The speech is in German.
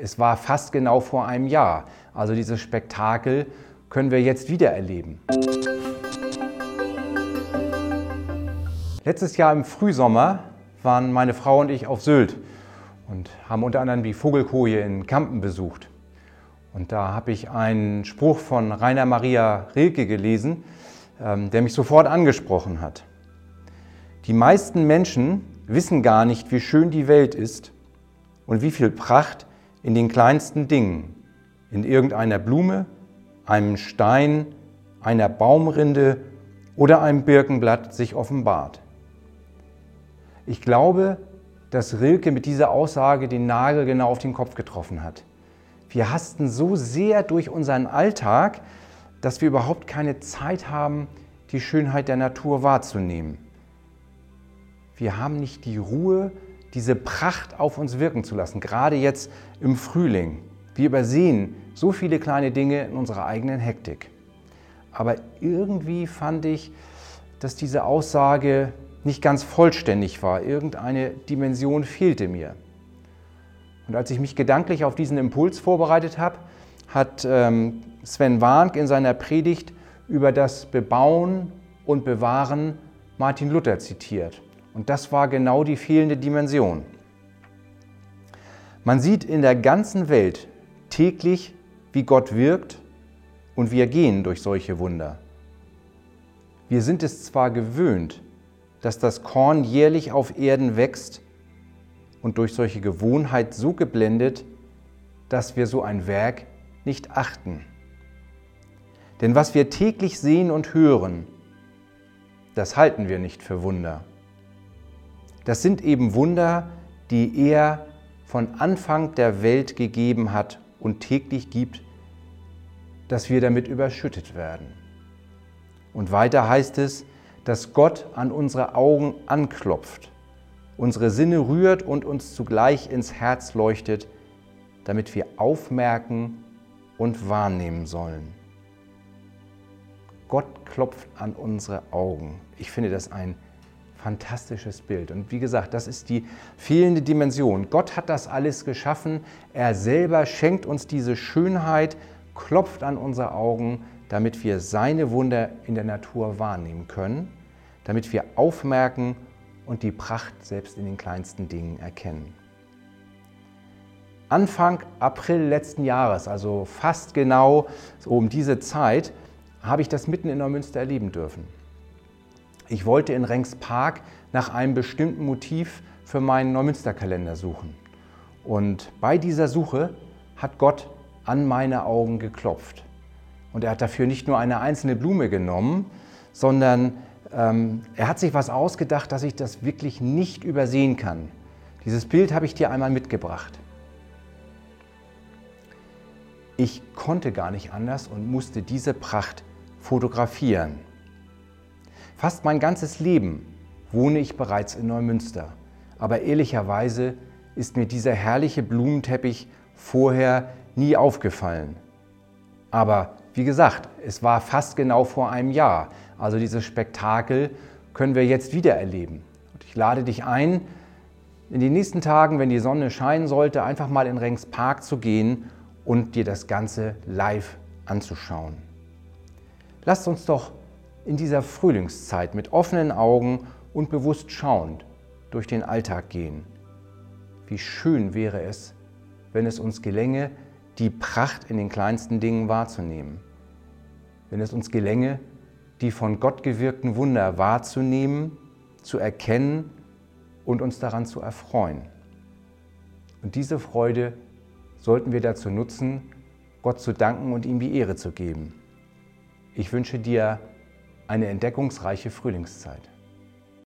Es war fast genau vor einem Jahr. Also dieses Spektakel können wir jetzt wieder erleben. Letztes Jahr im Frühsommer waren meine Frau und ich auf Sylt und haben unter anderem die Vogelkoje in Kampen besucht. Und da habe ich einen Spruch von Rainer Maria Rilke gelesen, ähm, der mich sofort angesprochen hat. Die meisten Menschen wissen gar nicht, wie schön die Welt ist und wie viel Pracht in den kleinsten Dingen, in irgendeiner Blume, einem Stein, einer Baumrinde oder einem Birkenblatt sich offenbart. Ich glaube, dass Rilke mit dieser Aussage den Nagel genau auf den Kopf getroffen hat. Wir hasten so sehr durch unseren Alltag, dass wir überhaupt keine Zeit haben, die Schönheit der Natur wahrzunehmen. Wir haben nicht die Ruhe, diese Pracht auf uns wirken zu lassen, gerade jetzt im Frühling. Wir übersehen so viele kleine Dinge in unserer eigenen Hektik. Aber irgendwie fand ich, dass diese Aussage nicht ganz vollständig war. Irgendeine Dimension fehlte mir. Und als ich mich gedanklich auf diesen Impuls vorbereitet habe, hat ähm, Sven Warnk in seiner Predigt über das Bebauen und Bewahren Martin Luther zitiert. Und das war genau die fehlende Dimension. Man sieht in der ganzen Welt täglich, wie Gott wirkt und wir gehen durch solche Wunder. Wir sind es zwar gewöhnt, dass das Korn jährlich auf Erden wächst und durch solche Gewohnheit so geblendet, dass wir so ein Werk nicht achten. Denn was wir täglich sehen und hören, das halten wir nicht für Wunder. Das sind eben Wunder, die er von Anfang der Welt gegeben hat und täglich gibt, dass wir damit überschüttet werden. Und weiter heißt es, dass Gott an unsere Augen anklopft, unsere Sinne rührt und uns zugleich ins Herz leuchtet, damit wir aufmerken und wahrnehmen sollen. Gott klopft an unsere Augen. Ich finde das ein fantastisches Bild. Und wie gesagt, das ist die fehlende Dimension. Gott hat das alles geschaffen. Er selber schenkt uns diese Schönheit, klopft an unsere Augen, damit wir seine Wunder in der Natur wahrnehmen können, damit wir aufmerken und die Pracht selbst in den kleinsten Dingen erkennen. Anfang April letzten Jahres, also fast genau so um diese Zeit, habe ich das mitten in Neumünster erleben dürfen. Ich wollte in Renks Park nach einem bestimmten Motiv für meinen Neumünsterkalender suchen. Und bei dieser Suche hat Gott an meine Augen geklopft. Und er hat dafür nicht nur eine einzelne Blume genommen, sondern ähm, er hat sich was ausgedacht, dass ich das wirklich nicht übersehen kann. Dieses Bild habe ich dir einmal mitgebracht. Ich konnte gar nicht anders und musste diese Pracht fotografieren. Fast mein ganzes Leben wohne ich bereits in Neumünster. Aber ehrlicherweise ist mir dieser herrliche Blumenteppich vorher nie aufgefallen. Aber wie gesagt, es war fast genau vor einem Jahr. Also dieses Spektakel können wir jetzt wieder erleben. Und ich lade dich ein, in den nächsten Tagen, wenn die Sonne scheinen sollte, einfach mal in Rengs Park zu gehen und dir das Ganze live anzuschauen. Lasst uns doch in dieser Frühlingszeit mit offenen Augen und bewusst schauend durch den Alltag gehen. Wie schön wäre es, wenn es uns gelänge, die Pracht in den kleinsten Dingen wahrzunehmen. Wenn es uns gelänge, die von Gott gewirkten Wunder wahrzunehmen, zu erkennen und uns daran zu erfreuen. Und diese Freude sollten wir dazu nutzen, Gott zu danken und ihm die Ehre zu geben. Ich wünsche dir eine entdeckungsreiche Frühlingszeit.